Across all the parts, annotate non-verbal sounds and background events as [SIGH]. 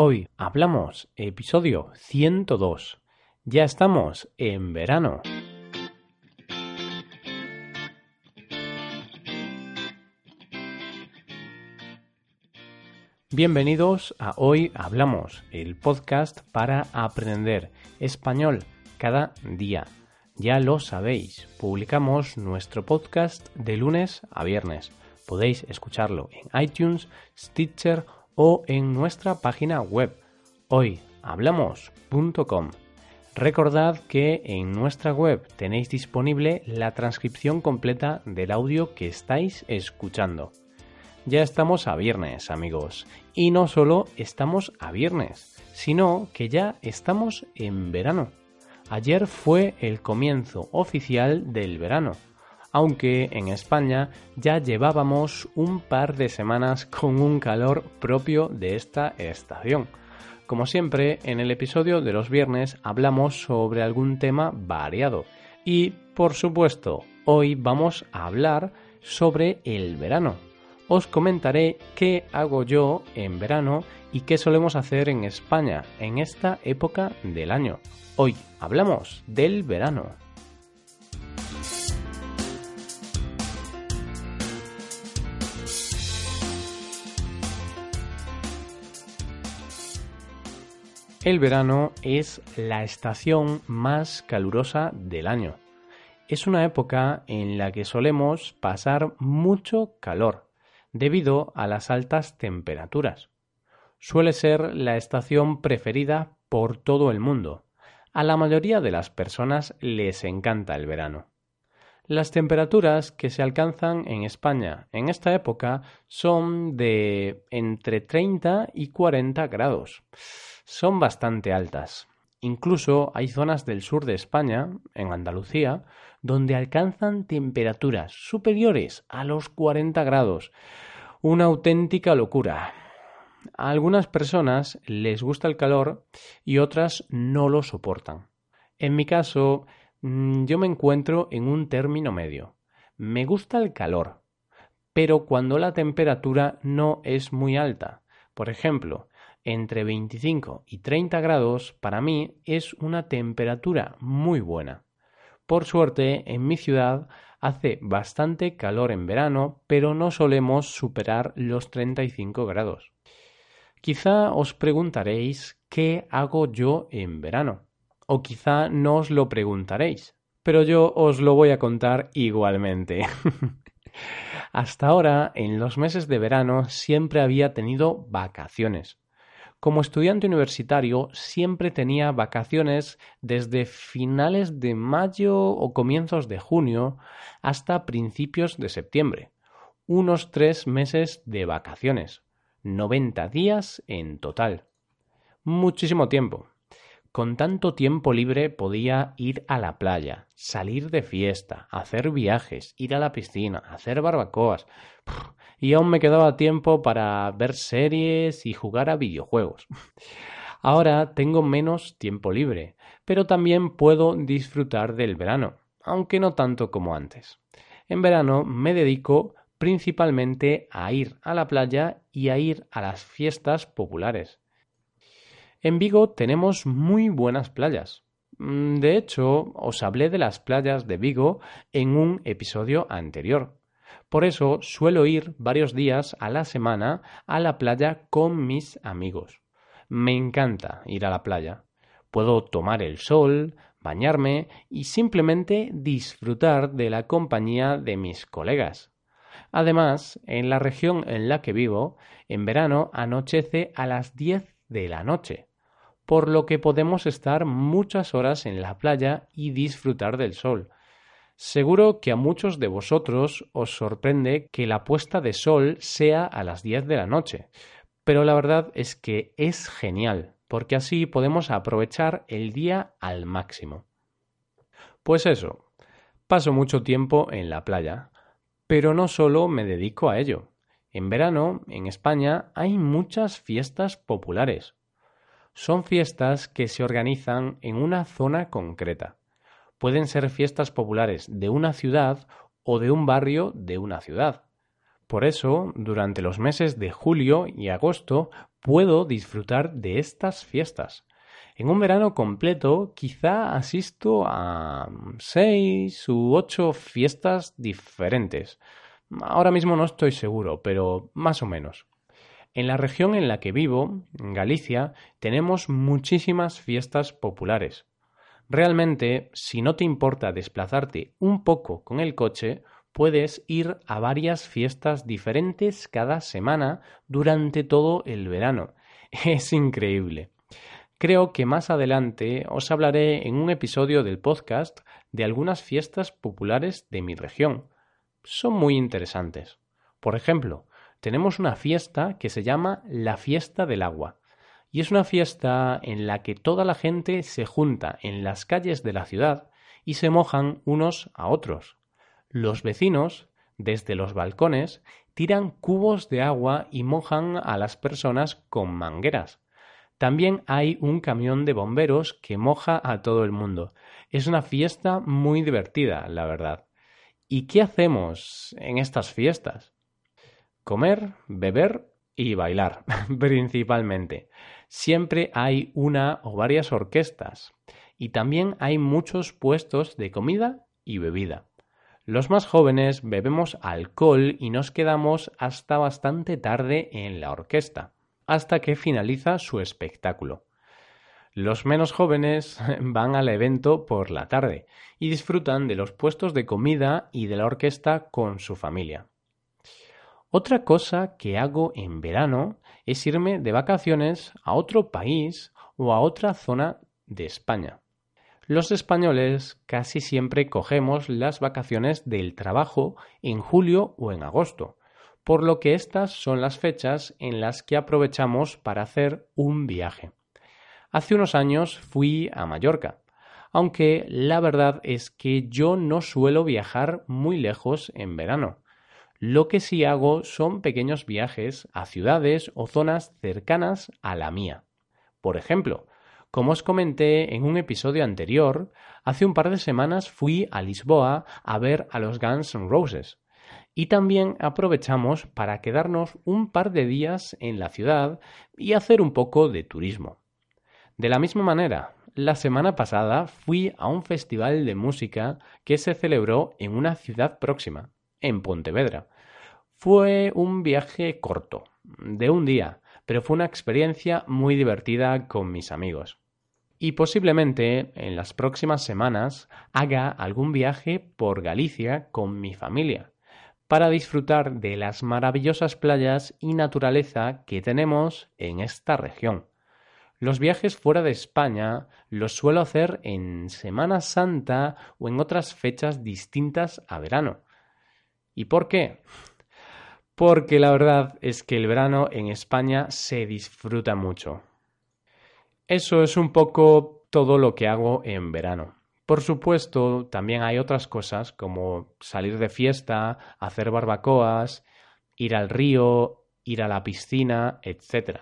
Hoy hablamos episodio 102. Ya estamos en verano. Bienvenidos a Hoy Hablamos, el podcast para aprender español cada día. Ya lo sabéis, publicamos nuestro podcast de lunes a viernes. Podéis escucharlo en iTunes, Stitcher o en nuestra página web hoyhablamos.com. Recordad que en nuestra web tenéis disponible la transcripción completa del audio que estáis escuchando. Ya estamos a viernes, amigos. Y no solo estamos a viernes, sino que ya estamos en verano. Ayer fue el comienzo oficial del verano aunque en España ya llevábamos un par de semanas con un calor propio de esta estación. Como siempre, en el episodio de los viernes hablamos sobre algún tema variado y, por supuesto, hoy vamos a hablar sobre el verano. Os comentaré qué hago yo en verano y qué solemos hacer en España en esta época del año. Hoy hablamos del verano. El verano es la estación más calurosa del año. Es una época en la que solemos pasar mucho calor debido a las altas temperaturas. Suele ser la estación preferida por todo el mundo. A la mayoría de las personas les encanta el verano. Las temperaturas que se alcanzan en España en esta época son de entre 30 y 40 grados son bastante altas. Incluso hay zonas del sur de España, en Andalucía, donde alcanzan temperaturas superiores a los 40 grados. Una auténtica locura. A algunas personas les gusta el calor y otras no lo soportan. En mi caso, mm, yo me encuentro en un término medio. Me gusta el calor, pero cuando la temperatura no es muy alta. Por ejemplo, entre 25 y 30 grados para mí es una temperatura muy buena. Por suerte, en mi ciudad hace bastante calor en verano, pero no solemos superar los 35 grados. Quizá os preguntaréis qué hago yo en verano, o quizá no os lo preguntaréis, pero yo os lo voy a contar igualmente. [LAUGHS] Hasta ahora, en los meses de verano, siempre había tenido vacaciones. Como estudiante universitario siempre tenía vacaciones desde finales de mayo o comienzos de junio hasta principios de septiembre. Unos tres meses de vacaciones. 90 días en total. Muchísimo tiempo. Con tanto tiempo libre podía ir a la playa, salir de fiesta, hacer viajes, ir a la piscina, hacer barbacoas y aún me quedaba tiempo para ver series y jugar a videojuegos. [LAUGHS] Ahora tengo menos tiempo libre, pero también puedo disfrutar del verano, aunque no tanto como antes. En verano me dedico principalmente a ir a la playa y a ir a las fiestas populares. En Vigo tenemos muy buenas playas. Mm, de hecho, os hablé de las playas de Vigo en un episodio anterior. Por eso suelo ir varios días a la semana a la playa con mis amigos. Me encanta ir a la playa. Puedo tomar el sol, bañarme y simplemente disfrutar de la compañía de mis colegas. Además, en la región en la que vivo, en verano anochece a las 10 de la noche, por lo que podemos estar muchas horas en la playa y disfrutar del sol, Seguro que a muchos de vosotros os sorprende que la puesta de sol sea a las 10 de la noche, pero la verdad es que es genial, porque así podemos aprovechar el día al máximo. Pues eso, paso mucho tiempo en la playa, pero no solo me dedico a ello. En verano, en España, hay muchas fiestas populares. Son fiestas que se organizan en una zona concreta pueden ser fiestas populares de una ciudad o de un barrio de una ciudad. Por eso, durante los meses de julio y agosto puedo disfrutar de estas fiestas. En un verano completo quizá asisto a seis u ocho fiestas diferentes. Ahora mismo no estoy seguro, pero más o menos. En la región en la que vivo, Galicia, tenemos muchísimas fiestas populares. Realmente, si no te importa desplazarte un poco con el coche, puedes ir a varias fiestas diferentes cada semana durante todo el verano. [LAUGHS] Es increíble. Creo que más adelante os hablaré en un episodio del podcast de algunas fiestas populares de mi región. Son muy interesantes. Por ejemplo, tenemos una fiesta que se llama la Fiesta del Agua. Y es una fiesta en la que toda la gente se junta en las calles de la ciudad y se mojan unos a otros. Los vecinos, desde los balcones, tiran cubos de agua y mojan a las personas con mangueras. También hay un camión de bomberos que moja a todo el mundo. Es una fiesta muy divertida, la verdad. ¿Y qué hacemos en estas fiestas? Comer, beber y bailar, [LAUGHS] principalmente. Siempre hay una o varias orquestas y también hay muchos puestos de comida y bebida. Los más jóvenes bebemos alcohol y nos quedamos hasta bastante tarde en la orquesta, hasta que finaliza su espectáculo. Los menos jóvenes [LAUGHS] van al evento por la tarde y disfrutan de los puestos de comida y de la orquesta con su familia. Otra cosa que hago en verano es irme de vacaciones a otro país o a otra zona de España. Los españoles casi siempre cogemos las vacaciones del trabajo en julio o en agosto, por lo que estas son las fechas en las que aprovechamos para hacer un viaje. Hace unos años fui a Mallorca, aunque la verdad es que yo no suelo viajar muy lejos en verano. Lo que sí hago son pequeños viajes a ciudades o zonas cercanas a la mía. Por ejemplo, como os comenté en un episodio anterior, hace un par de semanas fui a Lisboa a ver a los Guns N' Roses. Y también aprovechamos para quedarnos un par de días en la ciudad y hacer un poco de turismo. De la misma manera, la semana pasada fui a un festival de música que se celebró en una ciudad próxima en Pontevedra. Fue un viaje corto, de un día, pero fue una experiencia muy divertida con mis amigos. Y posiblemente en las próximas semanas haga algún viaje por Galicia con mi familia, para disfrutar de las maravillosas playas y naturaleza que tenemos en esta región. Los viajes fuera de España los suelo hacer en Semana Santa o en otras fechas distintas a verano. ¿Y por qué? Porque la verdad es que el verano en España se disfruta mucho. Eso es un poco todo lo que hago en verano. Por supuesto, también hay otras cosas como salir de fiesta, hacer barbacoas, ir al río, ir a la piscina, etc.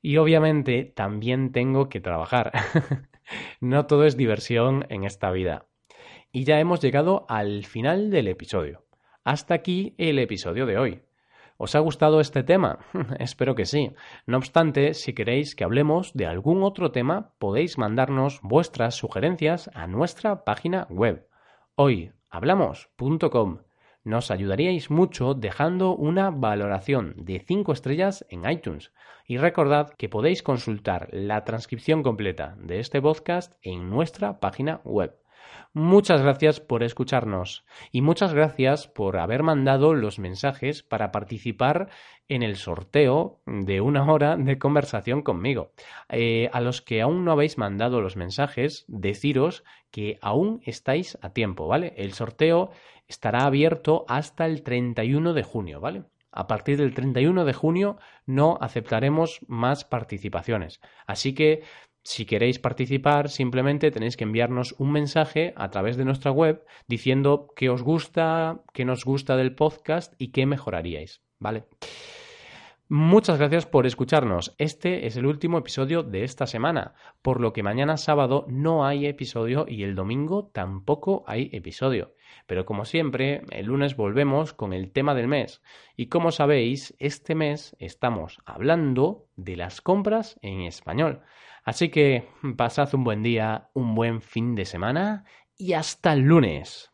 Y obviamente también tengo que trabajar. [LAUGHS] no todo es diversión en esta vida. Y ya hemos llegado al final del episodio. Hasta aquí el episodio de hoy. ¿Os ha gustado este tema? [LAUGHS] Espero que sí. No obstante, si queréis que hablemos de algún otro tema, podéis mandarnos vuestras sugerencias a nuestra página web hoyhablamos.com. Nos ayudaríais mucho dejando una valoración de 5 estrellas en iTunes. Y recordad que podéis consultar la transcripción completa de este podcast en nuestra página web Muchas gracias por escucharnos y muchas gracias por haber mandado los mensajes para participar en el sorteo de una hora de conversación conmigo. Eh, a los que aún no habéis mandado los mensajes, deciros que aún estáis a tiempo, ¿vale? El sorteo estará abierto hasta el 31 de junio, ¿vale? A partir del 31 de junio no aceptaremos más participaciones. Así que si queréis participar, simplemente tenéis que enviarnos un mensaje a través de nuestra web diciendo qué os gusta, qué nos gusta del podcast y qué mejoraríais, ¿vale? Muchas gracias por escucharnos. Este es el último episodio de esta semana, por lo que mañana sábado no hay episodio y el domingo tampoco hay episodio. Pero como siempre, el lunes volvemos con el tema del mes. Y como sabéis, este mes estamos hablando de las compras en español. Así que pasad un buen día, un buen fin de semana y hasta el lunes.